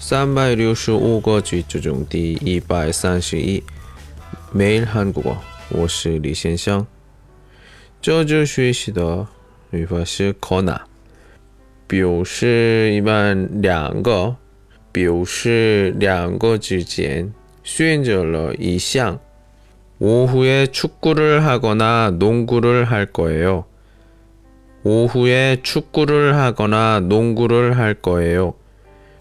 三百六十五个句子中第一百三十一，매일한국어，我是李先生。这就学习的语法是可拿，表示一般两个，表示两个之间选择了一项。 오후에 축구를 하거나 농구를 할 거예요. 오후에 축구를 하거나 농구를 할 거예요.